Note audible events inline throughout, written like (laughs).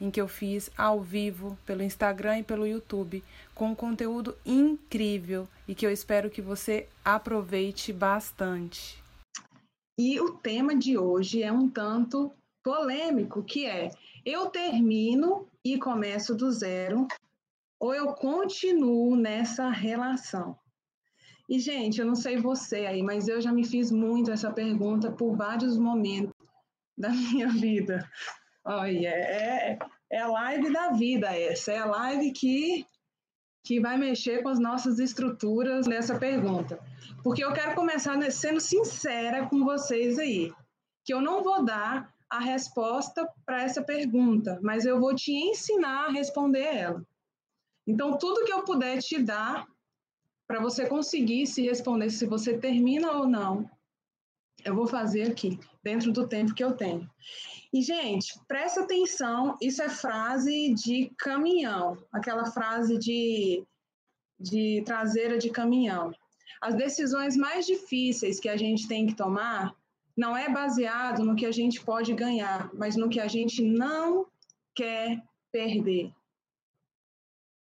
em que eu fiz ao vivo pelo Instagram e pelo YouTube, com um conteúdo incrível e que eu espero que você aproveite bastante. E o tema de hoje é um tanto polêmico, que é: eu termino e começo do zero ou eu continuo nessa relação? E gente, eu não sei você aí, mas eu já me fiz muito essa pergunta por vários momentos da (laughs) minha vida. Olha, é, é a live da vida essa, é a live que, que vai mexer com as nossas estruturas nessa pergunta. Porque eu quero começar sendo sincera com vocês aí, que eu não vou dar a resposta para essa pergunta, mas eu vou te ensinar a responder ela. Então, tudo que eu puder te dar para você conseguir se responder se você termina ou não, eu vou fazer aqui, dentro do tempo que eu tenho. E, gente, presta atenção, isso é frase de caminhão, aquela frase de, de traseira de caminhão. As decisões mais difíceis que a gente tem que tomar não é baseado no que a gente pode ganhar, mas no que a gente não quer perder.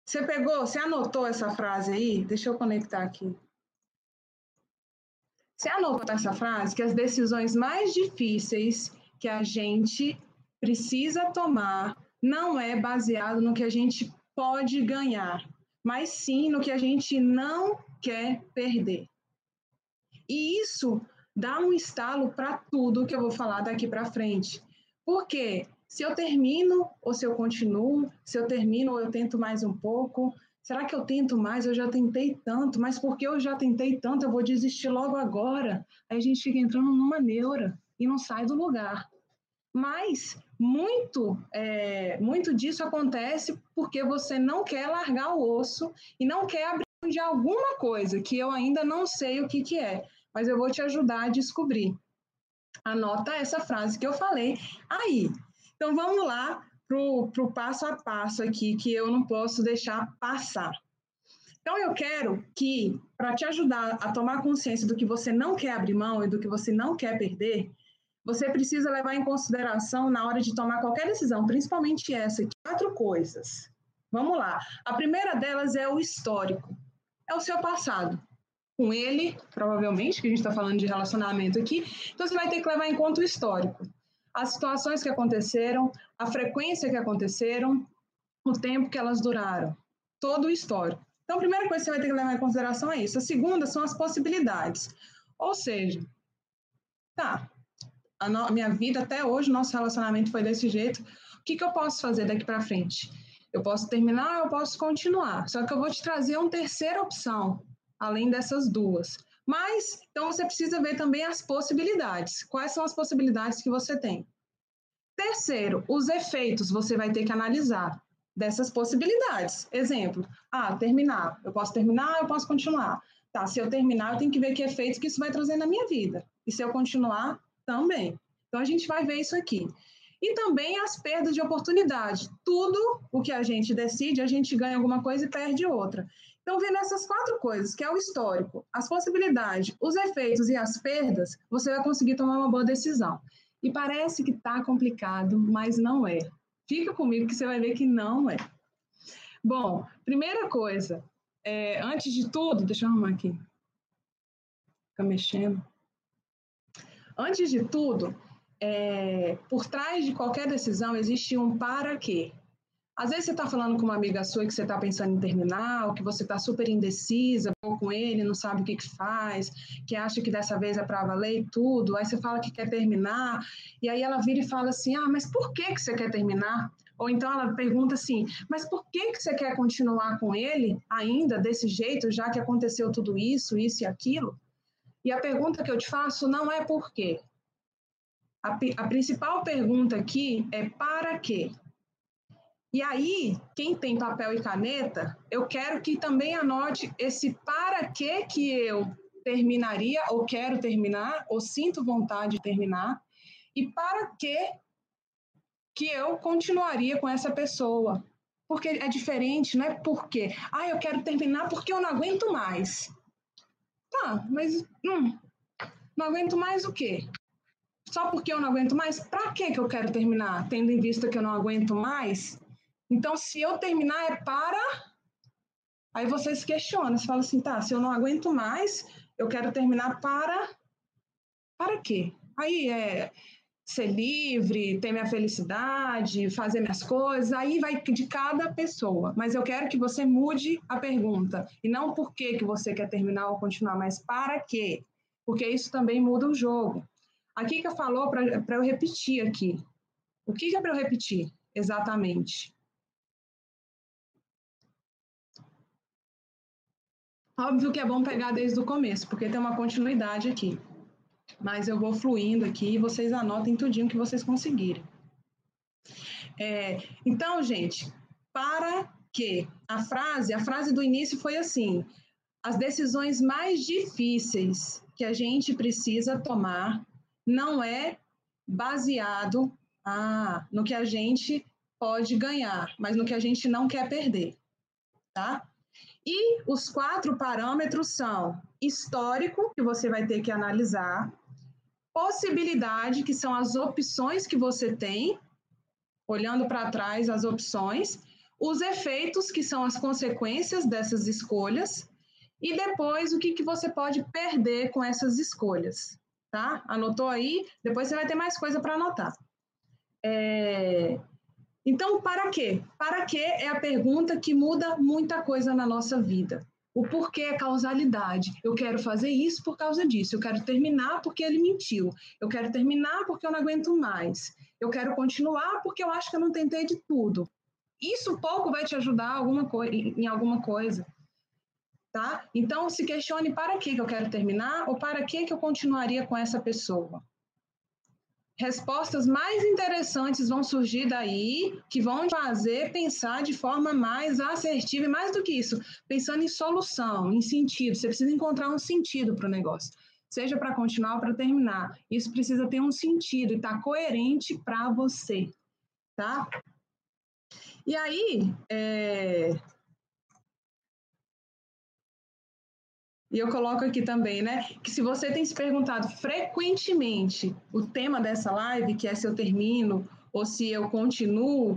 Você pegou, você anotou essa frase aí? Deixa eu conectar aqui. Você anotou essa frase? Que as decisões mais difíceis que a gente precisa tomar não é baseado no que a gente pode ganhar, mas sim no que a gente não quer perder. E isso dá um estalo para tudo que eu vou falar daqui para frente. Porque se eu termino ou se eu continuo, se eu termino ou eu tento mais um pouco, Será que eu tento mais? Eu já tentei tanto, mas porque eu já tentei tanto, eu vou desistir logo agora. Aí a gente fica entrando numa neura e não sai do lugar. Mas muito, é, muito disso acontece porque você não quer largar o osso e não quer abrir de alguma coisa que eu ainda não sei o que, que é, mas eu vou te ajudar a descobrir. Anota essa frase que eu falei aí. Então vamos lá para o passo a passo aqui, que eu não posso deixar passar. Então, eu quero que, para te ajudar a tomar consciência do que você não quer abrir mão e do que você não quer perder, você precisa levar em consideração na hora de tomar qualquer decisão, principalmente essa, quatro coisas. Vamos lá. A primeira delas é o histórico. É o seu passado. Com ele, provavelmente, que a gente está falando de relacionamento aqui, então você vai ter que levar em conta o histórico as situações que aconteceram, a frequência que aconteceram, o tempo que elas duraram, todo o histórico. Então, a primeira coisa que você vai ter que levar em consideração é isso. A segunda são as possibilidades. Ou seja, tá, a no, minha vida até hoje, nosso relacionamento foi desse jeito. O que, que eu posso fazer daqui para frente? Eu posso terminar, eu posso continuar. Só que eu vou te trazer uma terceira opção, além dessas duas. Mas, então você precisa ver também as possibilidades. Quais são as possibilidades que você tem? Terceiro, os efeitos você vai ter que analisar dessas possibilidades. Exemplo, ah, terminar. Eu posso terminar, eu posso continuar. Tá, se eu terminar, eu tenho que ver que efeitos que isso vai trazer na minha vida. E se eu continuar, também. Então a gente vai ver isso aqui. E também as perdas de oportunidade. Tudo o que a gente decide, a gente ganha alguma coisa e perde outra. Então, vendo essas quatro coisas, que é o histórico, as possibilidades, os efeitos e as perdas, você vai conseguir tomar uma boa decisão. E parece que está complicado, mas não é. Fica comigo que você vai ver que não é. Bom, primeira coisa, é, antes de tudo, deixa eu arrumar aqui. Fica mexendo. Antes de tudo, é, por trás de qualquer decisão existe um para quê. Às vezes você está falando com uma amiga sua que você está pensando em terminar, ou que você está super indecisa com ele, não sabe o que, que faz, que acha que dessa vez é para valer tudo, aí você fala que quer terminar, e aí ela vira e fala assim, ah, mas por que, que você quer terminar? Ou então ela pergunta assim, mas por que, que você quer continuar com ele ainda desse jeito, já que aconteceu tudo isso, isso e aquilo? E a pergunta que eu te faço não é por quê. A, a principal pergunta aqui é para quê? E aí, quem tem papel e caneta, eu quero que também anote esse para que que eu terminaria, ou quero terminar, ou sinto vontade de terminar, e para que que eu continuaria com essa pessoa. Porque é diferente, não é porque, ah, eu quero terminar porque eu não aguento mais. Tá, mas hum, não aguento mais o quê? Só porque eu não aguento mais? Para que que eu quero terminar? Tendo em vista que eu não aguento mais? Então, se eu terminar é para. Aí você se questiona, você fala assim, tá, se eu não aguento mais, eu quero terminar para. Para quê? Aí é ser livre, ter minha felicidade, fazer minhas coisas, aí vai de cada pessoa. Mas eu quero que você mude a pergunta. E não por que, que você quer terminar ou continuar, mas para quê? Porque isso também muda o jogo. A Kika falou para eu repetir aqui. O que, que é para eu repetir exatamente? Óbvio que é bom pegar desde o começo, porque tem uma continuidade aqui. Mas eu vou fluindo aqui e vocês anotem tudinho que vocês conseguirem. É, então, gente, para que a frase, a frase do início foi assim: as decisões mais difíceis que a gente precisa tomar não é baseado ah, no que a gente pode ganhar, mas no que a gente não quer perder, tá? E os quatro parâmetros são histórico, que você vai ter que analisar, possibilidade, que são as opções que você tem, olhando para trás as opções, os efeitos, que são as consequências dessas escolhas, e depois o que, que você pode perder com essas escolhas, tá? Anotou aí? Depois você vai ter mais coisa para anotar. É... Então, para quê? Para quê é a pergunta que muda muita coisa na nossa vida. O porquê é causalidade. Eu quero fazer isso por causa disso. Eu quero terminar porque ele mentiu. Eu quero terminar porque eu não aguento mais. Eu quero continuar porque eu acho que eu não tentei de tudo. Isso pouco vai te ajudar alguma em alguma coisa. Tá? Então, se questione para que eu quero terminar ou para que eu continuaria com essa pessoa respostas mais interessantes vão surgir daí, que vão fazer pensar de forma mais assertiva e mais do que isso, pensando em solução, em sentido. Você precisa encontrar um sentido para o negócio, seja para continuar ou para terminar. Isso precisa ter um sentido e estar tá coerente para você, tá? E aí, é, E eu coloco aqui também, né, que se você tem se perguntado frequentemente o tema dessa live, que é se eu termino ou se eu continuo,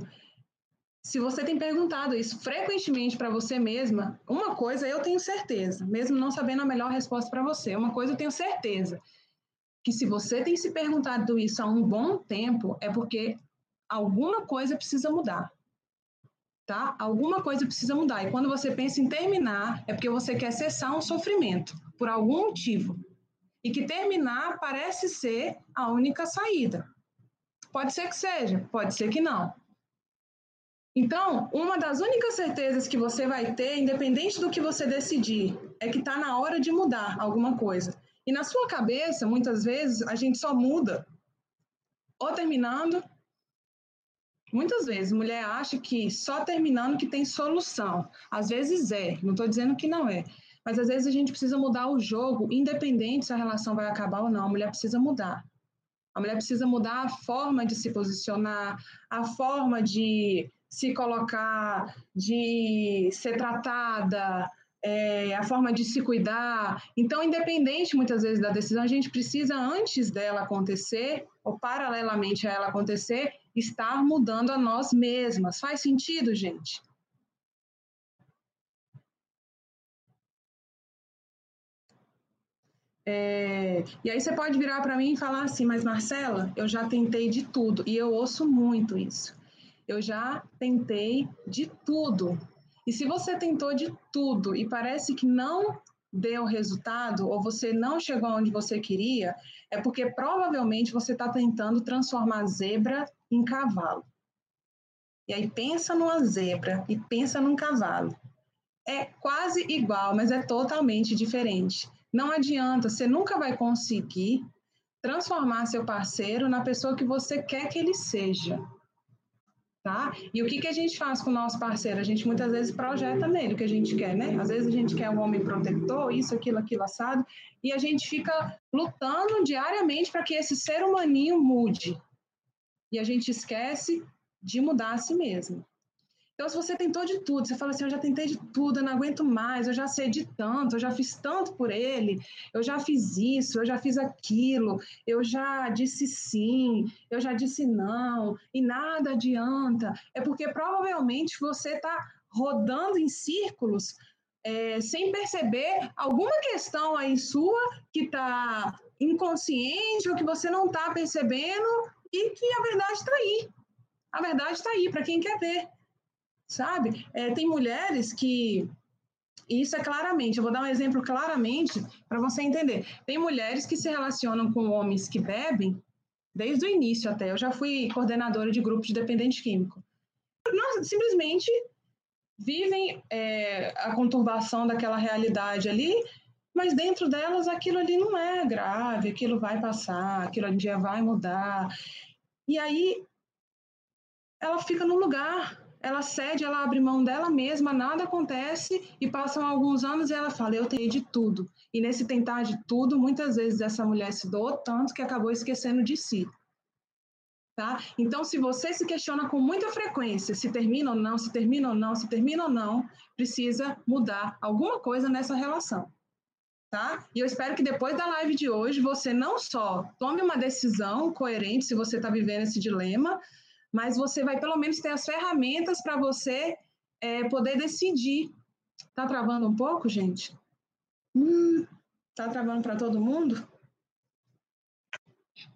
se você tem perguntado isso frequentemente para você mesma, uma coisa eu tenho certeza, mesmo não sabendo a melhor resposta para você, uma coisa eu tenho certeza, que se você tem se perguntado isso há um bom tempo, é porque alguma coisa precisa mudar tá? Alguma coisa precisa mudar. E quando você pensa em terminar, é porque você quer cessar um sofrimento por algum motivo. E que terminar parece ser a única saída. Pode ser que seja, pode ser que não. Então, uma das únicas certezas que você vai ter, independente do que você decidir, é que está na hora de mudar alguma coisa. E na sua cabeça, muitas vezes, a gente só muda ou terminando Muitas vezes, mulher acha que só terminando que tem solução. Às vezes é, não estou dizendo que não é. Mas às vezes a gente precisa mudar o jogo, independente se a relação vai acabar ou não. A mulher precisa mudar. A mulher precisa mudar a forma de se posicionar, a forma de se colocar, de ser tratada, é, a forma de se cuidar. Então, independente muitas vezes da decisão, a gente precisa, antes dela acontecer, ou paralelamente a ela acontecer, estar mudando a nós mesmas. Faz sentido, gente? É, e aí você pode virar para mim e falar assim, mas Marcela, eu já tentei de tudo e eu ouço muito isso. Eu já tentei de tudo. E se você tentou de tudo e parece que não deu resultado ou você não chegou onde você queria, é porque provavelmente você está tentando transformar zebra em cavalo. E aí pensa numa zebra e pensa num cavalo. É quase igual, mas é totalmente diferente. Não adianta, você nunca vai conseguir transformar seu parceiro na pessoa que você quer que ele seja. Tá? E o que, que a gente faz com o nosso parceiro? A gente muitas vezes projeta nele o que a gente quer, né? Às vezes a gente quer um homem protetor, isso, aquilo, aquilo assado, e a gente fica lutando diariamente para que esse ser humaninho mude. E a gente esquece de mudar a si mesmo. Então, se você tentou de tudo, você fala assim: eu já tentei de tudo, eu não aguento mais, eu já sei de tanto, eu já fiz tanto por ele, eu já fiz isso, eu já fiz aquilo, eu já disse sim, eu já disse não, e nada adianta. É porque provavelmente você está rodando em círculos é, sem perceber alguma questão aí sua que está inconsciente ou que você não está percebendo e que a verdade está aí. A verdade está aí para quem quer ver sabe? É, tem mulheres que. Isso é claramente, eu vou dar um exemplo claramente para você entender. Tem mulheres que se relacionam com homens que bebem desde o início até. Eu já fui coordenadora de grupo de dependente químico. Nossa, simplesmente vivem é, a conturbação daquela realidade ali, mas dentro delas aquilo ali não é grave, aquilo vai passar, aquilo um dia vai mudar. E aí ela fica no lugar ela cede, ela abre mão dela mesma, nada acontece e passam alguns anos e ela fala: Eu tenho de tudo. E nesse tentar de tudo, muitas vezes essa mulher se doou tanto que acabou esquecendo de si. Tá? Então, se você se questiona com muita frequência se termina ou não, se termina ou não, se termina ou não, precisa mudar alguma coisa nessa relação. Tá? E eu espero que depois da live de hoje você não só tome uma decisão coerente se você está vivendo esse dilema, mas você vai pelo menos ter as ferramentas para você é, poder decidir. Tá travando um pouco, gente? Hum, tá travando para todo mundo?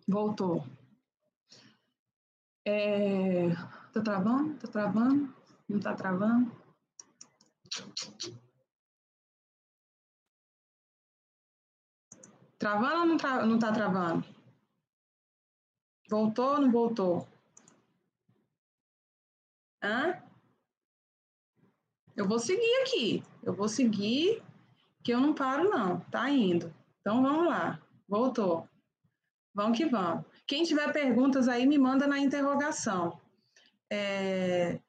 Voltou. É, tá travando? Tá travando? Não tá travando? Travando ou não, tra não tá travando? Voltou ou não voltou? Hã? Eu vou seguir aqui. Eu vou seguir, que eu não paro, não. Tá indo. Então vamos lá. Voltou. Vamos que vamos. Quem tiver perguntas aí, me manda na interrogação. É...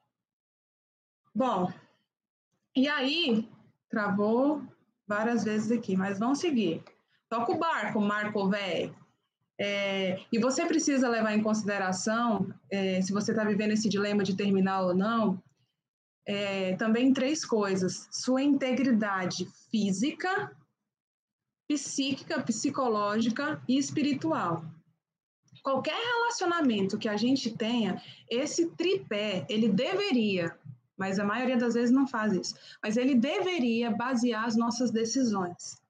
Bom, e aí, travou várias vezes aqui, mas vamos seguir. Toca o barco, Marco Velho. É, e você precisa levar em consideração, é, se você está vivendo esse dilema de terminar ou não, é, também três coisas: sua integridade física, psíquica, psicológica e espiritual. Qualquer relacionamento que a gente tenha, esse tripé, ele deveria, mas a maioria das vezes não faz isso, mas ele deveria basear as nossas decisões.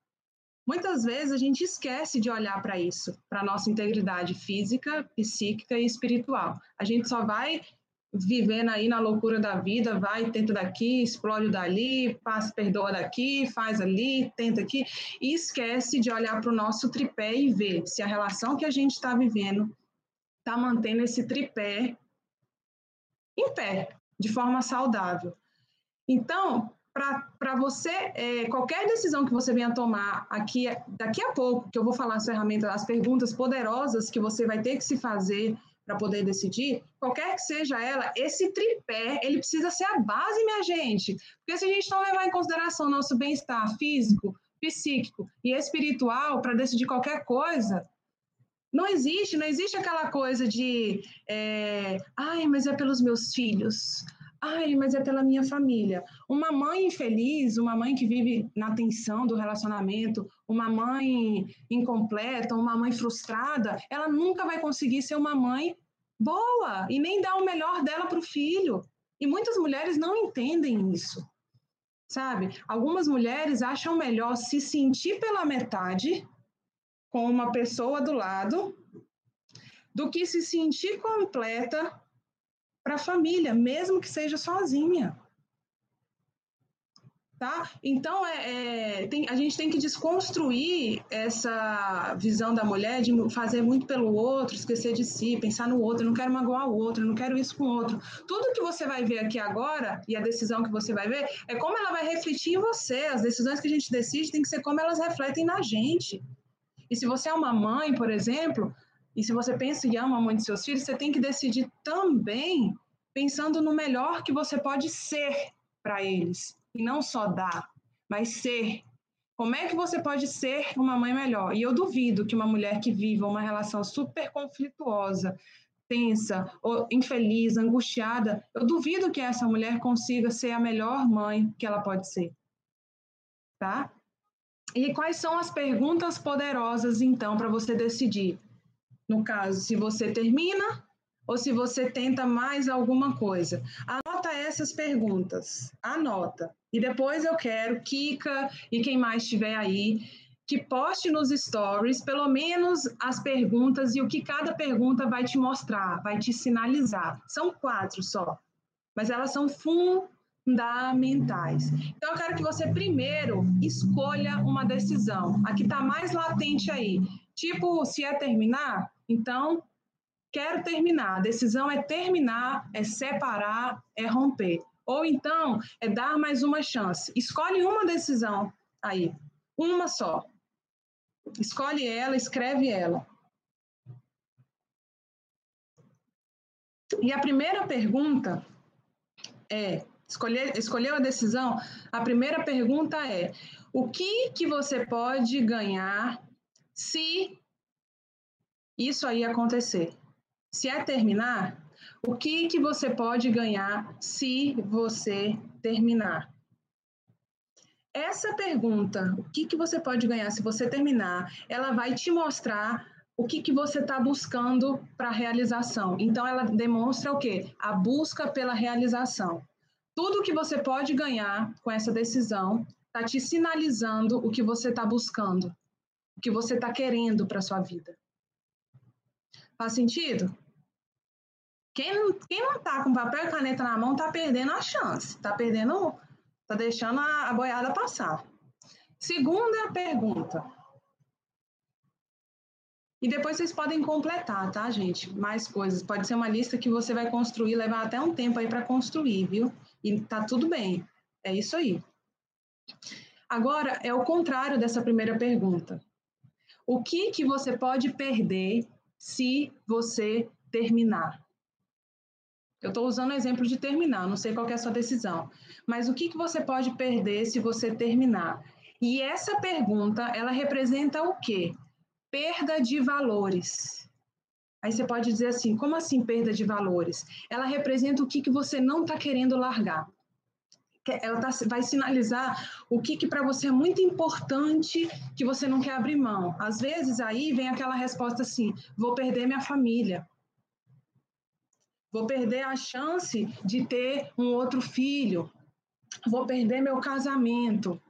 Muitas vezes a gente esquece de olhar para isso, para nossa integridade física, psíquica e espiritual. A gente só vai vivendo aí na loucura da vida, vai, tenta daqui, explode dali, passa, perdoa daqui, faz ali, tenta aqui, e esquece de olhar para o nosso tripé e ver se a relação que a gente está vivendo está mantendo esse tripé em pé, de forma saudável. Então, para você, é, qualquer decisão que você venha tomar aqui, daqui a pouco, que eu vou falar as ferramentas, as perguntas poderosas que você vai ter que se fazer para poder decidir, qualquer que seja ela, esse tripé, ele precisa ser a base, minha gente. Porque se a gente não levar em consideração nosso bem-estar físico, psíquico e espiritual para decidir qualquer coisa, não existe, não existe aquela coisa de, é, ai, mas é pelos meus filhos, Ai, mas é pela minha família. Uma mãe infeliz, uma mãe que vive na tensão do relacionamento, uma mãe incompleta, uma mãe frustrada, ela nunca vai conseguir ser uma mãe boa e nem dar o melhor dela para o filho. E muitas mulheres não entendem isso, sabe? Algumas mulheres acham melhor se sentir pela metade com uma pessoa do lado do que se sentir completa para a família, mesmo que seja sozinha. Tá? Então, é, é, tem, a gente tem que desconstruir essa visão da mulher de fazer muito pelo outro, esquecer de si, pensar no outro, não quero magoar o outro, não quero isso com o outro. Tudo que você vai ver aqui agora, e a decisão que você vai ver, é como ela vai refletir em você. As decisões que a gente decide tem que ser como elas refletem na gente. E se você é uma mãe, por exemplo, e se você pensa e ama muito seus filhos, você tem que decidir também pensando no melhor que você pode ser para eles, e não só dar, mas ser. Como é que você pode ser uma mãe melhor? E eu duvido que uma mulher que viva uma relação super conflituosa, tensa, ou infeliz, angustiada, eu duvido que essa mulher consiga ser a melhor mãe que ela pode ser. Tá? E quais são as perguntas poderosas, então, para você decidir? No caso, se você termina ou se você tenta mais alguma coisa. Anota essas perguntas, anota. E depois eu quero Kika e quem mais estiver aí que poste nos stories pelo menos as perguntas e o que cada pergunta vai te mostrar, vai te sinalizar. São quatro só, mas elas são fundamentais. Então eu quero que você primeiro escolha uma decisão. A que está mais latente aí. Tipo, se é terminar, então quero terminar. A decisão é terminar, é separar, é romper. Ou então é dar mais uma chance. Escolhe uma decisão aí, uma só. Escolhe ela, escreve ela. E a primeira pergunta é: escolher, escolheu a decisão? A primeira pergunta é: o que que você pode ganhar se isso aí acontecer? Se é terminar, o que, que você pode ganhar se você terminar? Essa pergunta, o que, que você pode ganhar se você terminar, ela vai te mostrar o que, que você está buscando para a realização. Então, ela demonstra o quê? A busca pela realização. Tudo que você pode ganhar com essa decisão está te sinalizando o que você está buscando, o que você está querendo para sua vida. Faz sentido? Quem não, quem não tá com papel e caneta na mão tá perdendo a chance, tá perdendo, tá deixando a, a boiada passar. Segunda pergunta. E depois vocês podem completar, tá, gente? Mais coisas. Pode ser uma lista que você vai construir, levar até um tempo aí para construir, viu? E tá tudo bem. É isso aí. Agora é o contrário dessa primeira pergunta. O que que você pode perder se você terminar? Eu estou usando o exemplo de terminar, não sei qual é a sua decisão. Mas o que, que você pode perder se você terminar? E essa pergunta, ela representa o quê? Perda de valores. Aí você pode dizer assim, como assim perda de valores? Ela representa o que, que você não está querendo largar. Ela tá, vai sinalizar o que, que para você é muito importante que você não quer abrir mão. Às vezes aí vem aquela resposta assim: vou perder minha família, vou perder a chance de ter um outro filho, vou perder meu casamento.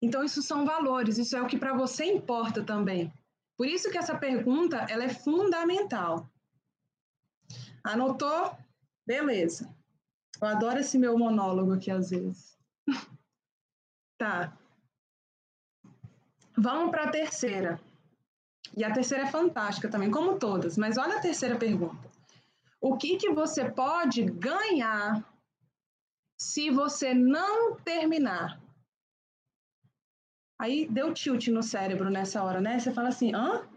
Então, isso são valores, isso é o que para você importa também. Por isso que essa pergunta ela é fundamental. Anotou? Beleza. Eu adoro esse meu monólogo aqui às vezes. tá. Vamos para a terceira. E a terceira é fantástica também, como todas, mas olha a terceira pergunta o que, que você pode ganhar se você não terminar. Aí deu tilt no cérebro nessa hora, né? Você fala assim, hã?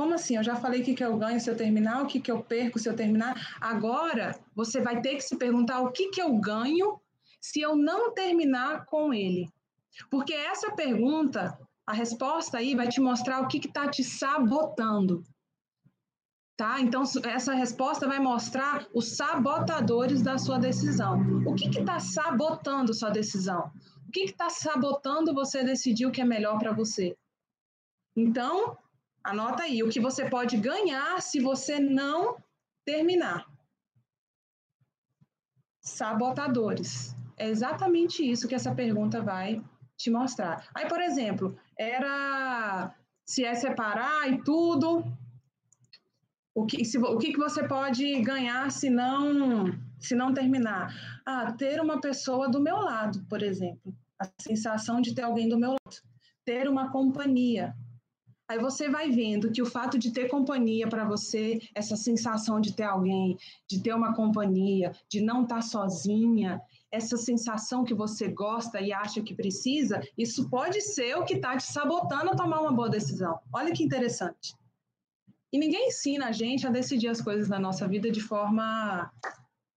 Como assim? Eu já falei o que, que eu ganho se eu terminar, o que, que eu perco se eu terminar. Agora, você vai ter que se perguntar o que, que eu ganho se eu não terminar com ele. Porque essa pergunta, a resposta aí vai te mostrar o que está te sabotando. Tá? Então, essa resposta vai mostrar os sabotadores da sua decisão. O que está sabotando sua decisão? O que está sabotando você decidir o que é melhor para você? Então, anota aí o que você pode ganhar se você não terminar. Sabotadores. É exatamente isso que essa pergunta vai te mostrar. Aí, por exemplo, era se é separar e tudo, o que, se, o que, que você pode ganhar se não, se não terminar? Ah, ter uma pessoa do meu lado, por exemplo. A sensação de ter alguém do meu lado. Ter uma companhia. Aí você vai vendo que o fato de ter companhia para você, essa sensação de ter alguém, de ter uma companhia, de não estar tá sozinha, essa sensação que você gosta e acha que precisa, isso pode ser o que está te sabotando a tomar uma boa decisão. Olha que interessante. E ninguém ensina a gente a decidir as coisas na nossa vida de forma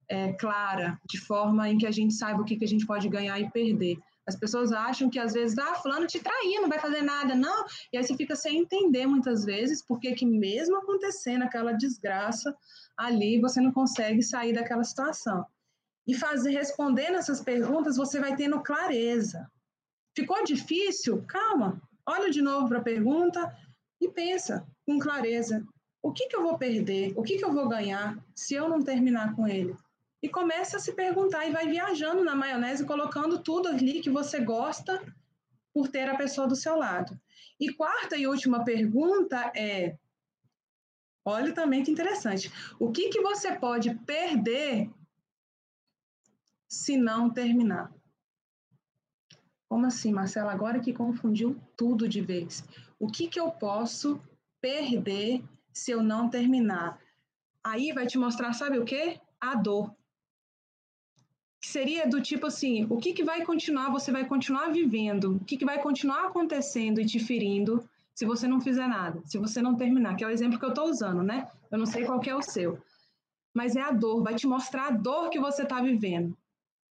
é, clara, de forma em que a gente saiba o que, que a gente pode ganhar e perder. As pessoas acham que às vezes, ah, fulano te traiu, não vai fazer nada, não. E aí você fica sem entender muitas vezes porque que mesmo acontecendo aquela desgraça ali, você não consegue sair daquela situação. E fazer respondendo essas perguntas, você vai tendo clareza. Ficou difícil? Calma. Olha de novo para a pergunta e pensa com clareza. O que, que eu vou perder? O que, que eu vou ganhar se eu não terminar com ele? E começa a se perguntar e vai viajando na maionese, colocando tudo ali que você gosta por ter a pessoa do seu lado. E quarta e última pergunta é: olha também que interessante. O que, que você pode perder se não terminar? Como assim, Marcela? Agora que confundiu tudo de vez. O que, que eu posso perder se eu não terminar? Aí vai te mostrar, sabe o quê? A dor seria do tipo assim, o que, que vai continuar, você vai continuar vivendo, o que, que vai continuar acontecendo e te ferindo se você não fizer nada, se você não terminar, que é o exemplo que eu estou usando, né? Eu não sei qual é o seu. Mas é a dor, vai te mostrar a dor que você está vivendo,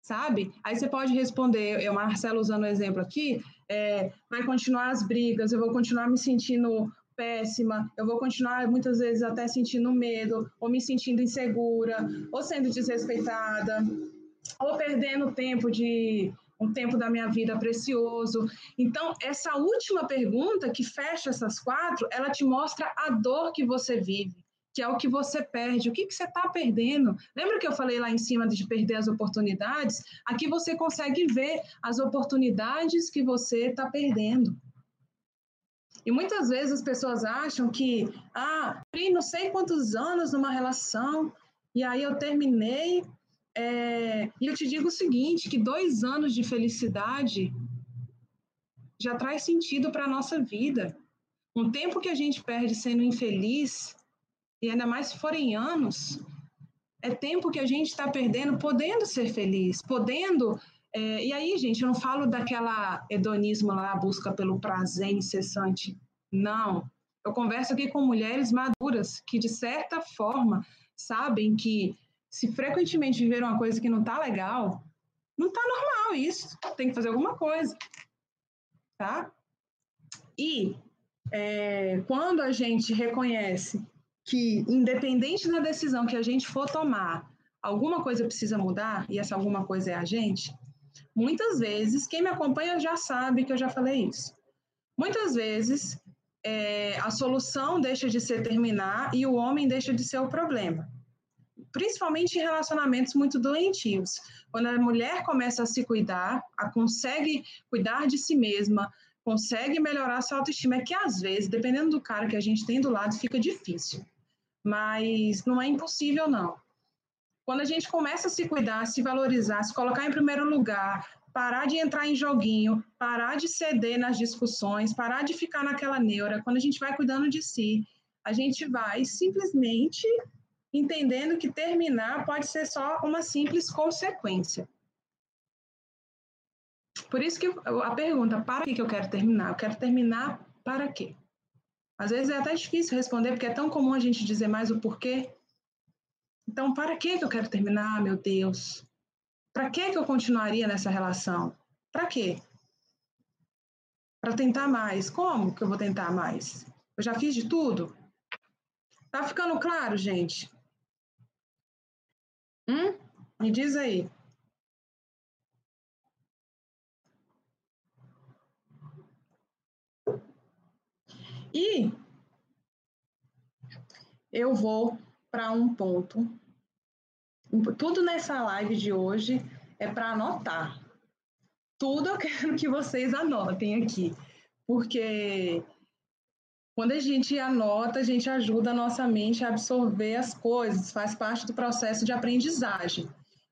sabe? Aí você pode responder, eu, Marcelo, usando o exemplo aqui, é, vai continuar as brigas, eu vou continuar me sentindo péssima, eu vou continuar muitas vezes até sentindo medo, ou me sentindo insegura, ou sendo desrespeitada, ou perdendo tempo de um tempo da minha vida precioso. Então, essa última pergunta que fecha essas quatro, ela te mostra a dor que você vive, que é o que você perde. O que, que você está perdendo? Lembra que eu falei lá em cima de perder as oportunidades? Aqui você consegue ver as oportunidades que você está perdendo. E muitas vezes as pessoas acham que, ah, não sei quantos anos numa relação, e aí eu terminei é, eu te digo o seguinte, que dois anos de felicidade já traz sentido para a nossa vida. Um tempo que a gente perde sendo infeliz, e ainda mais se forem anos, é tempo que a gente está perdendo podendo ser feliz, podendo. É, e aí, gente, eu não falo daquela hedonismo lá, busca pelo prazer incessante. Não. Eu converso aqui com mulheres maduras que, de certa forma, sabem que se frequentemente viver uma coisa que não tá legal, não tá normal isso. Tem que fazer alguma coisa. Tá? E é, quando a gente reconhece que, independente da decisão que a gente for tomar, alguma coisa precisa mudar, e essa alguma coisa é a gente, muitas vezes, quem me acompanha já sabe que eu já falei isso. Muitas vezes, é, a solução deixa de ser terminar e o homem deixa de ser o problema principalmente em relacionamentos muito doentios. Quando a mulher começa a se cuidar, a consegue cuidar de si mesma, consegue melhorar sua autoestima, é que às vezes, dependendo do cara que a gente tem do lado, fica difícil. Mas não é impossível, não. Quando a gente começa a se cuidar, se valorizar, se colocar em primeiro lugar, parar de entrar em joguinho, parar de ceder nas discussões, parar de ficar naquela neura, quando a gente vai cuidando de si, a gente vai simplesmente entendendo que terminar pode ser só uma simples consequência. Por isso que a pergunta, para que eu quero terminar? Eu quero terminar para quê? Às vezes é até difícil responder, porque é tão comum a gente dizer mais o porquê. Então, para que eu quero terminar, meu Deus? Para que eu continuaria nessa relação? Para quê? Para tentar mais. Como que eu vou tentar mais? Eu já fiz de tudo? Tá ficando claro, gente? Hum? Me diz aí. E eu vou para um ponto. Tudo nessa live de hoje é para anotar. Tudo eu (laughs) quero que vocês anotem aqui, porque quando a gente anota, a gente ajuda a nossa mente a absorver as coisas, faz parte do processo de aprendizagem.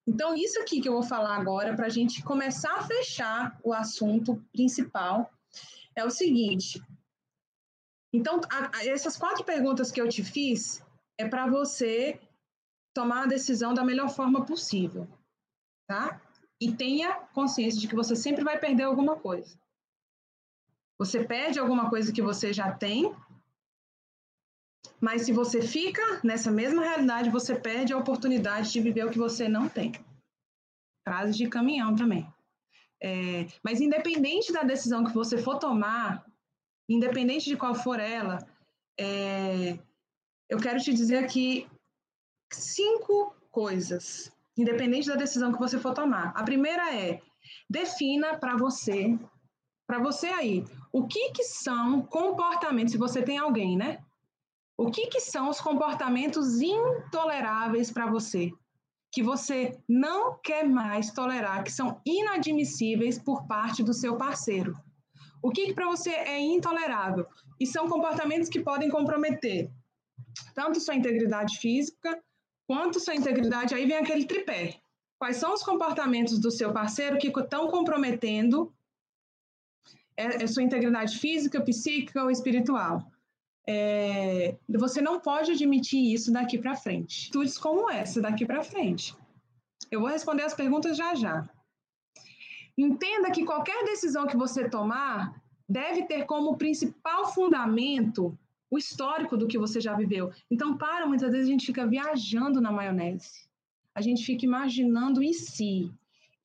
Então, isso aqui que eu vou falar agora, para a gente começar a fechar o assunto principal, é o seguinte. Então, a, a, essas quatro perguntas que eu te fiz é para você tomar a decisão da melhor forma possível, tá? E tenha consciência de que você sempre vai perder alguma coisa. Você perde alguma coisa que você já tem Mas se você fica nessa mesma realidade, você perde a oportunidade de viver o que você não tem. Frase de caminhão também. É, mas independente da decisão que você for tomar, independente de qual for ela, é, eu quero te dizer aqui cinco coisas, independente da decisão que você for tomar. A primeira é defina para você, para você aí, o que que são comportamentos, se você tem alguém, né? O que que são os comportamentos intoleráveis para você? Que você não quer mais tolerar, que são inadmissíveis por parte do seu parceiro. O que, que para você é intolerável? E são comportamentos que podem comprometer tanto sua integridade física quanto sua integridade. Aí vem aquele tripé. Quais são os comportamentos do seu parceiro que estão comprometendo é, é sua integridade física, psíquica ou espiritual? É, você não pode admitir isso daqui para frente. Atitudes como essa daqui para frente. Eu vou responder as perguntas já já. Entenda que qualquer decisão que você tomar deve ter como principal fundamento o histórico do que você já viveu. Então, para, muitas vezes a gente fica viajando na maionese. A gente fica imaginando e se.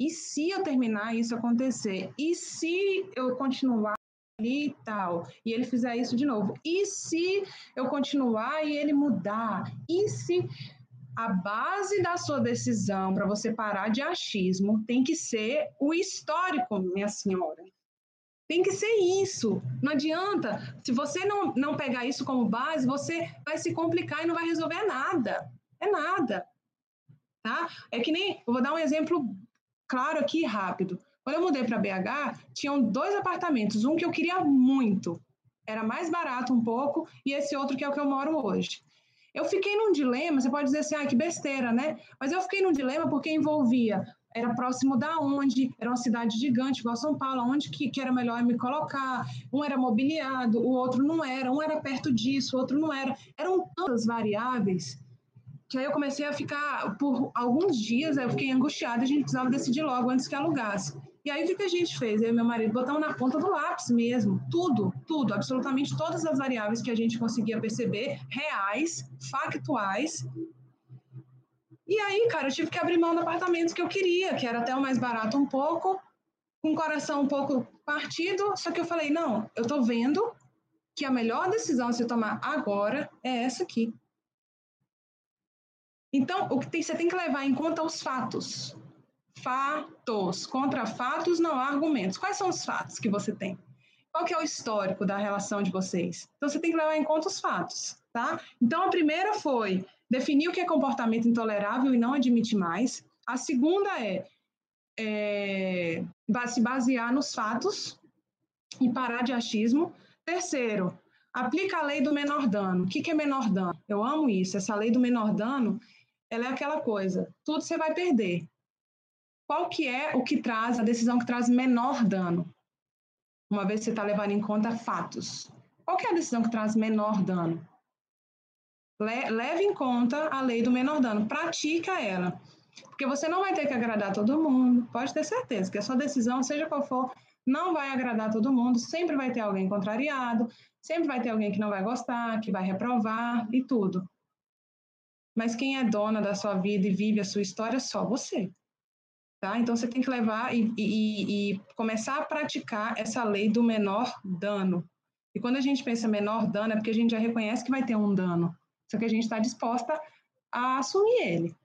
E se eu terminar isso acontecer? E se eu continuar ali e tal, e ele fizer isso de novo? E se eu continuar e ele mudar? E se a base da sua decisão para você parar de achismo tem que ser o histórico, minha senhora. Tem que ser isso. Não adianta. Se você não, não pegar isso como base, você vai se complicar e não vai resolver nada. É nada. Tá? É que nem. Eu vou dar um exemplo claro aqui, rápido. Quando eu mudei para BH, tinham dois apartamentos. Um que eu queria muito. Era mais barato um pouco, e esse outro que é o que eu moro hoje. Eu fiquei num dilema, você pode dizer assim, ah, que besteira, né? Mas eu fiquei num dilema porque envolvia era próximo da onde, era uma cidade gigante, igual São Paulo, onde que, que era melhor me colocar, um era mobiliado, o outro não era, um era perto disso, o outro não era. Eram tantas variáveis que aí eu comecei a ficar, por alguns dias, eu fiquei angustiada, a gente precisava decidir logo antes que alugasse. E aí o que, a gente fez? Eu e meu marido botamos na ponta do lápis mesmo, tudo, tudo, absolutamente todas as variáveis que a gente conseguia perceber, reais, factuais, e aí, cara, eu tive que abrir mão do apartamento que eu queria, que era até o mais barato um pouco, com o coração um pouco partido. Só que eu falei, não, eu tô vendo que a melhor decisão a se tomar agora é essa aqui. Então, o que tem, você tem que levar em conta os fatos. Fatos. Contra fatos não há argumentos. Quais são os fatos que você tem? Qual que é o histórico da relação de vocês? Então, você tem que levar em conta os fatos, tá? Então, a primeira foi definir o que é comportamento intolerável e não admite mais. A segunda é, é se basear nos fatos e parar de achismo. Terceiro, aplica a lei do menor dano. O que, que é menor dano? Eu amo isso. Essa lei do menor dano, ela é aquela coisa, tudo você vai perder. Qual que é o que traz, a decisão que traz menor dano? Uma vez que você está levando em conta fatos. Qual que é a decisão que traz menor dano? leve em conta a lei do menor dano, pratica ela. Porque você não vai ter que agradar todo mundo, pode ter certeza que a sua decisão, seja qual for, não vai agradar todo mundo, sempre vai ter alguém contrariado, sempre vai ter alguém que não vai gostar, que vai reprovar e tudo. Mas quem é dona da sua vida e vive a sua história é só você. Tá? Então você tem que levar e, e, e começar a praticar essa lei do menor dano. E quando a gente pensa menor dano, é porque a gente já reconhece que vai ter um dano. Só que a gente está disposta a assumir ele,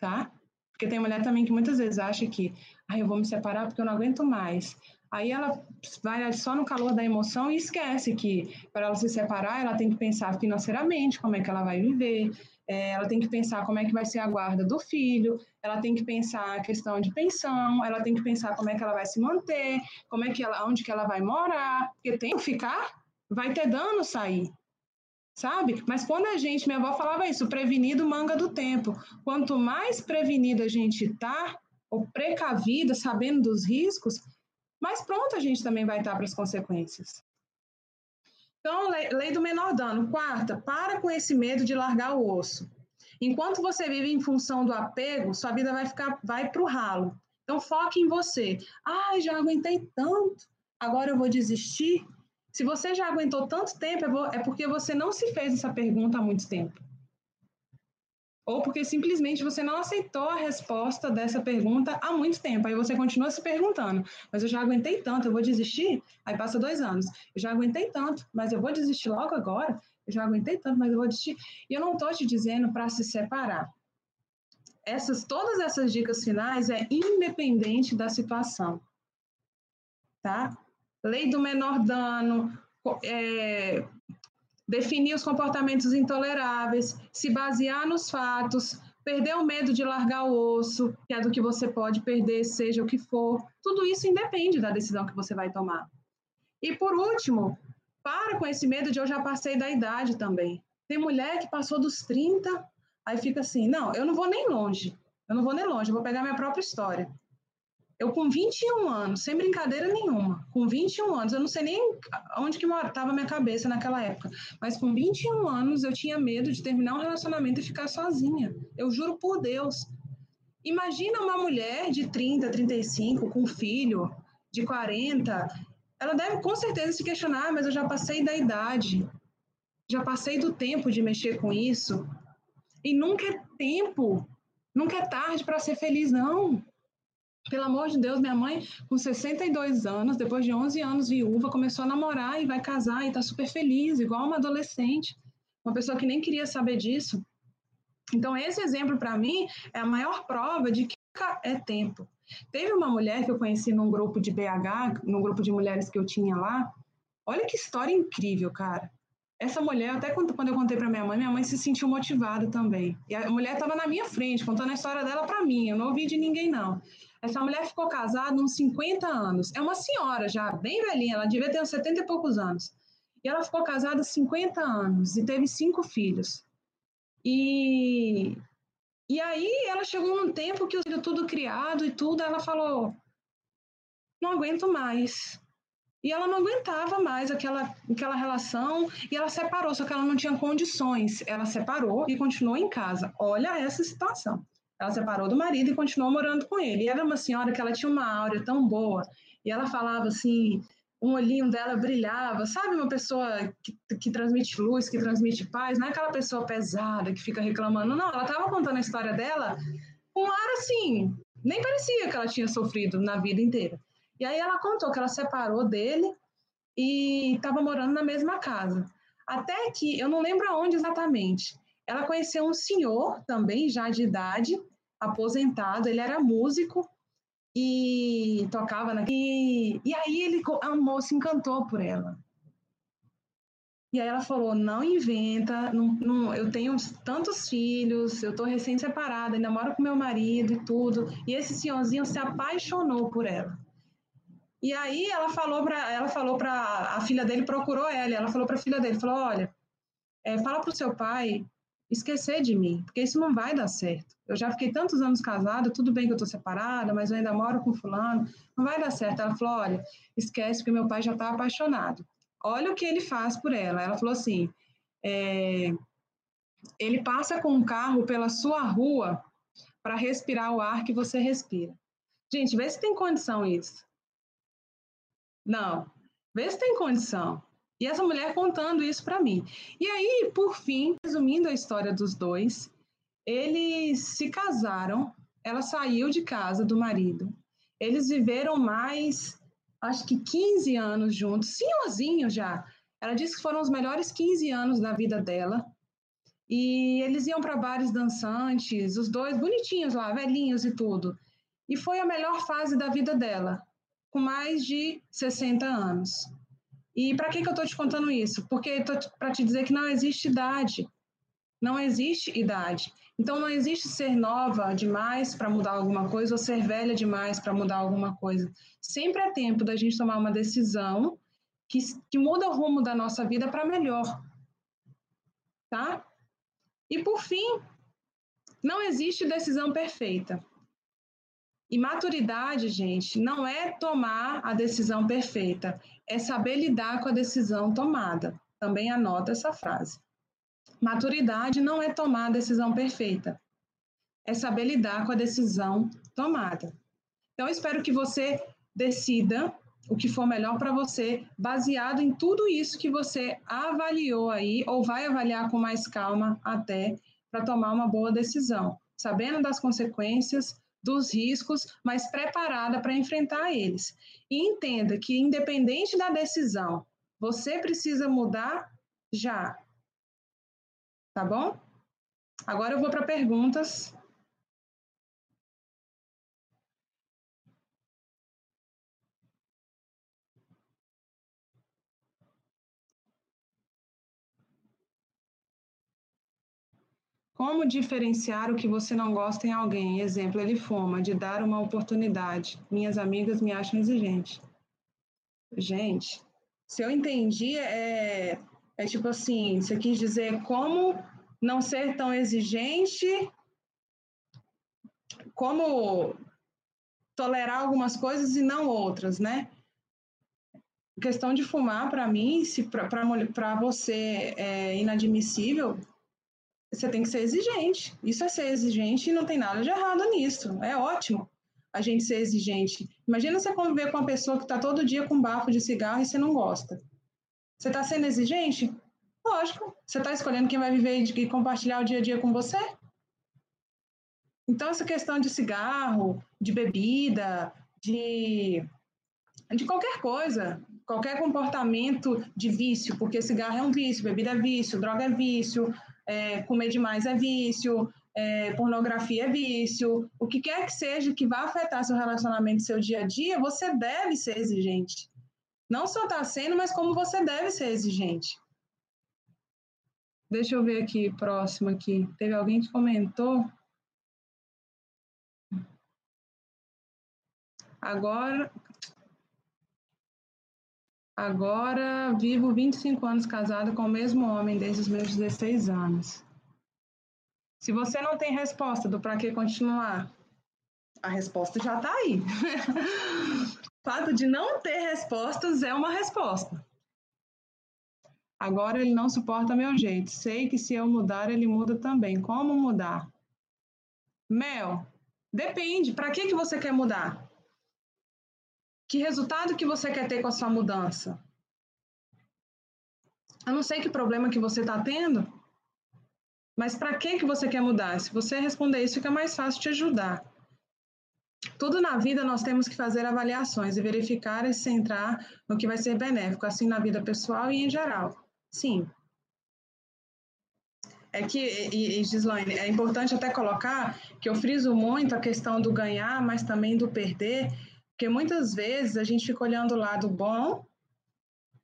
tá? Porque tem mulher também que muitas vezes acha que, ah, eu vou me separar porque eu não aguento mais. Aí ela vai só no calor da emoção e esquece que para ela se separar, ela tem que pensar financeiramente como é que ela vai viver, é, ela tem que pensar como é que vai ser a guarda do filho, ela tem que pensar a questão de pensão, ela tem que pensar como é que ela vai se manter, como é que ela, onde que ela vai morar, porque tem que ficar, vai ter dano sair sabe? Mas quando a gente, minha avó falava isso, prevenido manga do tempo. Quanto mais prevenido a gente tá, ou precavida, sabendo dos riscos, mais pronto a gente também vai estar para as consequências. Então, lei, lei do menor dano. Quarta, para com esse medo de largar o osso. Enquanto você vive em função do apego, sua vida vai ficar, vai para o ralo. Então, foque em você. Ah, já aguentei tanto, agora eu vou desistir. Se você já aguentou tanto tempo, é porque você não se fez essa pergunta há muito tempo. Ou porque simplesmente você não aceitou a resposta dessa pergunta há muito tempo. Aí você continua se perguntando, mas eu já aguentei tanto, eu vou desistir? Aí passa dois anos. Eu já aguentei tanto, mas eu vou desistir logo agora? Eu já aguentei tanto, mas eu vou desistir. E eu não estou te dizendo para se separar. Essas, todas essas dicas finais é independente da situação. Tá? Lei do menor dano, é, definir os comportamentos intoleráveis, se basear nos fatos, perder o medo de largar o osso, que é do que você pode perder, seja o que for. Tudo isso independe da decisão que você vai tomar. E por último, para com esse medo de eu já passei da idade também. Tem mulher que passou dos 30, aí fica assim: não, eu não vou nem longe, eu não vou nem longe, eu vou pegar minha própria história. Eu com 21 anos, sem brincadeira nenhuma, com 21 anos, eu não sei nem onde que estava minha cabeça naquela época, mas com 21 anos eu tinha medo de terminar um relacionamento e ficar sozinha. Eu juro por Deus. Imagina uma mulher de 30, 35, com filho de 40, ela deve com certeza se questionar, mas eu já passei da idade, já passei do tempo de mexer com isso, e nunca é tempo, nunca é tarde para ser feliz, não. Pelo amor de Deus, minha mãe, com 62 anos, depois de 11 anos viúva, começou a namorar e vai casar e está super feliz, igual uma adolescente, uma pessoa que nem queria saber disso. Então, esse exemplo, para mim, é a maior prova de que é tempo. Teve uma mulher que eu conheci num grupo de BH, num grupo de mulheres que eu tinha lá. Olha que história incrível, cara. Essa mulher, até quando, quando eu contei para minha mãe, minha mãe se sentiu motivada também. E a mulher estava na minha frente, contando a história dela para mim. Eu não ouvi de ninguém, não. Essa mulher ficou casada uns 50 anos. É uma senhora já, bem velhinha, ela devia ter uns 70 e poucos anos. E ela ficou casada 50 anos e teve cinco filhos. E, e aí ela chegou num tempo que o filho tudo criado e tudo, ela falou: não aguento mais. E ela não aguentava mais aquela, aquela relação e ela separou, só que ela não tinha condições. Ela separou e continuou em casa. Olha essa situação. Ela separou do marido e continuou morando com ele. E era uma senhora que ela tinha uma áurea tão boa. E ela falava assim, um olhinho dela brilhava, sabe? Uma pessoa que, que transmite luz, que transmite paz. Não é aquela pessoa pesada que fica reclamando. Não, ela estava contando a história dela com um ar assim. Nem parecia que ela tinha sofrido na vida inteira. E aí ela contou que ela separou dele e estava morando na mesma casa. Até que, eu não lembro aonde exatamente, ela conheceu um senhor também, já de idade, aposentado, ele era músico e tocava na... E, e aí ele amou, se encantou por ela. E aí ela falou, não inventa, não, não, eu tenho tantos filhos, eu tô recém-separada, ainda moro com meu marido e tudo. E esse senhorzinho se apaixonou por ela. E aí ela falou para ela falou para a filha dele procurou ela, ela falou para a filha dele, falou, olha, é, fala para o seu pai esquecer de mim, porque isso não vai dar certo. Eu já fiquei tantos anos casada, tudo bem que eu estou separada, mas eu ainda moro com fulano, não vai dar certo. Ela falou, olha, esquece que meu pai já está apaixonado. Olha o que ele faz por ela. Ela falou assim, é, ele passa com um carro pela sua rua para respirar o ar que você respira. Gente, vê se tem condição isso. Não, vê se tem condição. E essa mulher contando isso para mim. E aí, por fim, resumindo a história dos dois, eles se casaram, ela saiu de casa do marido. Eles viveram mais, acho que 15 anos juntos, senhorzinho já. Ela disse que foram os melhores 15 anos da vida dela. E eles iam para bares dançantes, os dois bonitinhos lá, velhinhos e tudo. E foi a melhor fase da vida dela, com mais de 60 anos. E para que, que eu estou te contando isso? Porque para te dizer que não existe idade. Não existe idade. Então, não existe ser nova demais para mudar alguma coisa ou ser velha demais para mudar alguma coisa. Sempre é tempo da gente tomar uma decisão que, que muda o rumo da nossa vida para melhor. Tá? E, por fim, não existe decisão perfeita. E maturidade, gente, não é tomar a decisão perfeita, é saber lidar com a decisão tomada. Também anota essa frase. Maturidade não é tomar a decisão perfeita, é saber lidar com a decisão tomada. Então, espero que você decida o que for melhor para você, baseado em tudo isso que você avaliou aí, ou vai avaliar com mais calma até para tomar uma boa decisão, sabendo das consequências, dos riscos, mas preparada para enfrentar eles. E entenda que, independente da decisão, você precisa mudar já. Tá bom? Agora eu vou para perguntas. Como diferenciar o que você não gosta em alguém? Exemplo, ele fuma, de dar uma oportunidade. Minhas amigas me acham exigente. Gente, se eu entendi, é, é tipo assim, você quis dizer como não ser tão exigente, como tolerar algumas coisas e não outras, né? questão de fumar, para mim, para você é inadmissível, você tem que ser exigente. Isso é ser exigente e não tem nada de errado nisso. É ótimo a gente ser exigente. Imagina você conviver com uma pessoa que está todo dia com bafo de cigarro e você não gosta. Você está sendo exigente? Lógico. Você está escolhendo quem vai viver e compartilhar o dia a dia com você? Então, essa questão de cigarro, de bebida, de, de qualquer coisa, qualquer comportamento de vício, porque cigarro é um vício, bebida é vício, droga é vício, é, comer demais é vício, é, pornografia é vício, o que quer que seja que vá afetar seu relacionamento, seu dia a dia, você deve ser exigente. Não só está sendo, mas como você deve ser exigente. Deixa eu ver aqui, próximo aqui. Teve alguém que comentou. Agora, Agora vivo 25 anos casada com o mesmo homem desde os meus 16 anos. Se você não tem resposta do para que continuar, a resposta já está aí. (laughs) o fato de não ter respostas é uma resposta. Agora ele não suporta meu jeito. Sei que se eu mudar, ele muda também. Como mudar? Mel, depende. Para que, que você quer mudar? Que resultado que você quer ter com a sua mudança? Eu não sei que problema que você está tendo, mas para que que você quer mudar? Se você responder isso, fica mais fácil te ajudar. Tudo na vida nós temos que fazer avaliações e verificar e centrar no que vai ser benéfico, assim na vida pessoal e em geral. Sim. É que, e, e Gislaine, é importante até colocar que eu friso muito a questão do ganhar, mas também do perder, porque muitas vezes a gente fica olhando o lado bom,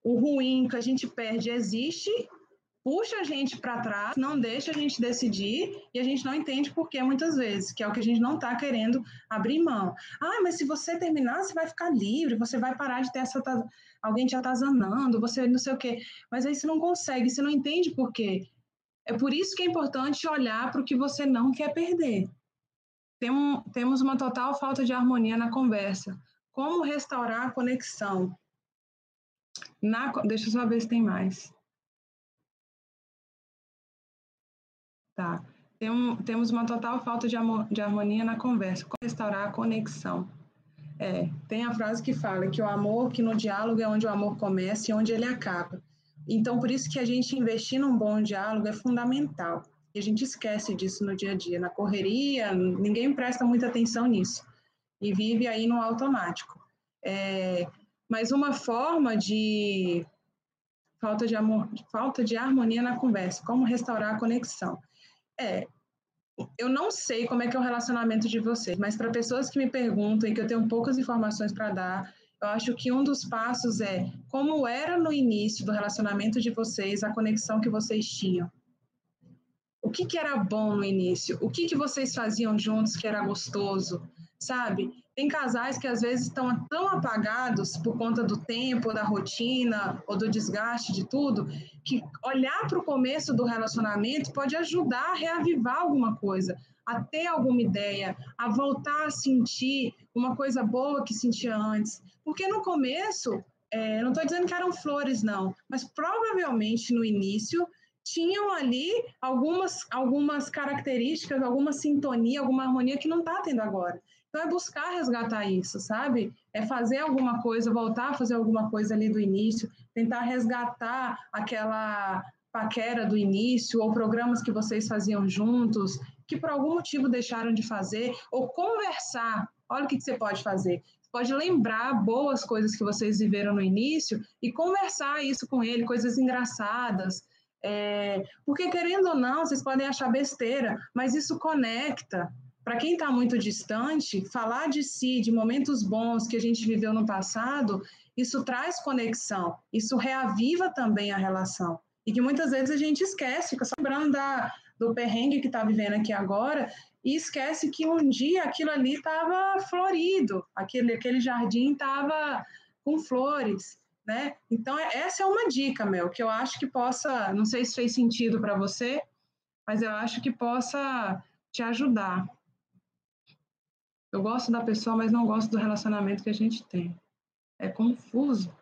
o ruim que a gente perde existe, puxa a gente para trás, não deixa a gente decidir e a gente não entende por que muitas vezes, que é o que a gente não está querendo abrir mão. Ah, mas se você terminar, você vai ficar livre, você vai parar de ter essa alguém te atazanando, você não sei o quê. Mas aí você não consegue, você não entende por quê. É por isso que é importante olhar para o que você não quer perder. Tem um, temos uma total falta de harmonia na conversa. Como restaurar a conexão? Na, deixa eu só ver se tem mais. Tá. Tem um, temos uma total falta de, de harmonia na conversa. Como restaurar a conexão? É, tem a frase que fala que o amor, que no diálogo é onde o amor começa e onde ele acaba. Então, por isso que a gente investir num bom diálogo é fundamental. E a gente esquece disso no dia a dia. Na correria, ninguém presta muita atenção nisso. E vive aí no automático. É, mas uma forma de falta de amor, falta de harmonia na conversa, como restaurar a conexão. É, eu não sei como é que é o relacionamento de vocês, mas para pessoas que me perguntam e que eu tenho poucas informações para dar, eu acho que um dos passos é como era no início do relacionamento de vocês, a conexão que vocês tinham o que, que era bom no início, o que, que vocês faziam juntos que era gostoso, sabe? Tem casais que às vezes estão tão apagados por conta do tempo, da rotina ou do desgaste de tudo, que olhar para o começo do relacionamento pode ajudar a reavivar alguma coisa, a ter alguma ideia, a voltar a sentir uma coisa boa que sentia antes. Porque no começo, é, não estou dizendo que eram flores, não, mas provavelmente no início tinham ali algumas, algumas características, alguma sintonia, alguma harmonia que não está tendo agora. Então é buscar resgatar isso, sabe? É fazer alguma coisa, voltar a fazer alguma coisa ali do início, tentar resgatar aquela paquera do início ou programas que vocês faziam juntos, que por algum motivo deixaram de fazer, ou conversar. Olha o que, que você pode fazer. Pode lembrar boas coisas que vocês viveram no início e conversar isso com ele, coisas engraçadas. É, porque, querendo ou não, vocês podem achar besteira, mas isso conecta. Para quem está muito distante, falar de si, de momentos bons que a gente viveu no passado, isso traz conexão, isso reaviva também a relação. E que muitas vezes a gente esquece, fica só lembrando da, do perrengue que está vivendo aqui agora e esquece que um dia aquilo ali estava florido, aquele, aquele jardim estava com flores, né? Então, é, essa é uma dica, Mel, que eu acho que possa, não sei se fez sentido para você, mas eu acho que possa te ajudar. Eu gosto da pessoa, mas não gosto do relacionamento que a gente tem. É confuso.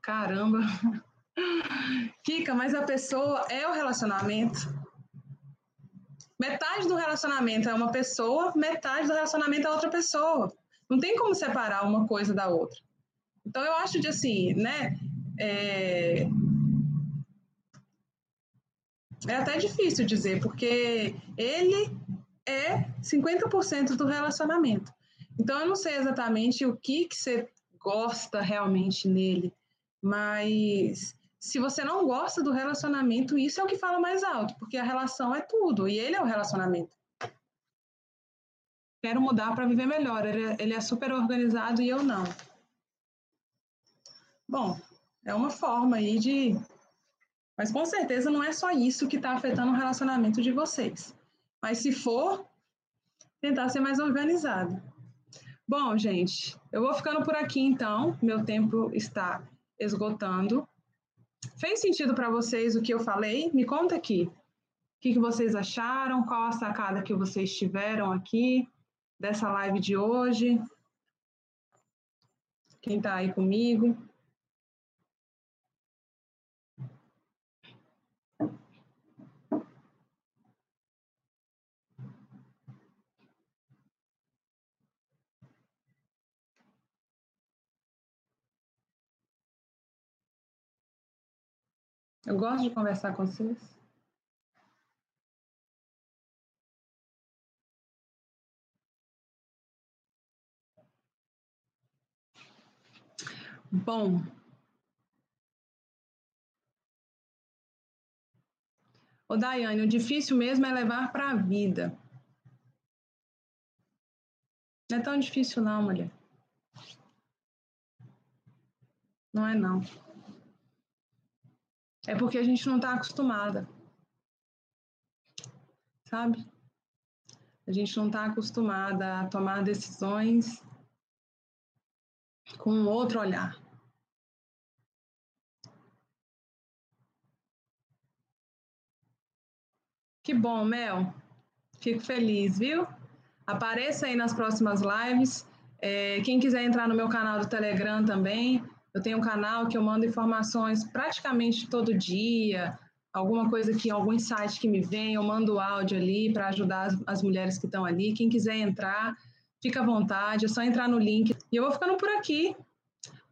Caramba. (laughs) Kika, mas a pessoa é o relacionamento. Metade do relacionamento é uma pessoa, metade do relacionamento é outra pessoa. Não tem como separar uma coisa da outra. Então eu acho de assim, né? É, é até difícil dizer, porque ele é 50% do relacionamento. Então eu não sei exatamente o que, que você gosta realmente nele, mas se você não gosta do relacionamento, isso é o que fala mais alto, porque a relação é tudo e ele é o relacionamento. Quero mudar para viver melhor. Ele é, ele é super organizado e eu não. Bom, é uma forma aí de. Mas com certeza não é só isso que está afetando o relacionamento de vocês. Mas se for, tentar ser mais organizado. Bom, gente, eu vou ficando por aqui então. Meu tempo está esgotando. Fez sentido para vocês o que eu falei? Me conta aqui. O que, que vocês acharam? Qual a sacada que vocês tiveram aqui dessa live de hoje? Quem está aí comigo? Eu gosto de conversar com vocês. Bom, Ô, Daiane, o difícil mesmo é levar para a vida. Não é tão difícil não, mulher. Não é não. É porque a gente não está acostumada. Sabe? A gente não está acostumada a tomar decisões com um outro olhar. Que bom, Mel. Fico feliz, viu? Apareça aí nas próximas lives. É, quem quiser entrar no meu canal do Telegram também, eu tenho um canal que eu mando informações praticamente todo dia, alguma coisa que, algum insight que me vem, eu mando áudio ali para ajudar as, as mulheres que estão ali. Quem quiser entrar, fica à vontade, é só entrar no link. E eu vou ficando por aqui.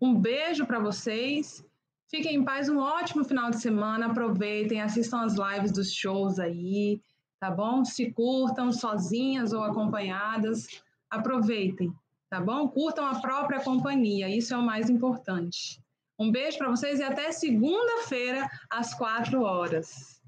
Um beijo para vocês. Fiquem em paz, um ótimo final de semana. Aproveitem, assistam as lives dos shows aí, tá bom? Se curtam sozinhas ou acompanhadas. Aproveitem tá bom? Curtam a própria companhia, isso é o mais importante. Um beijo para vocês e até segunda-feira, às quatro horas.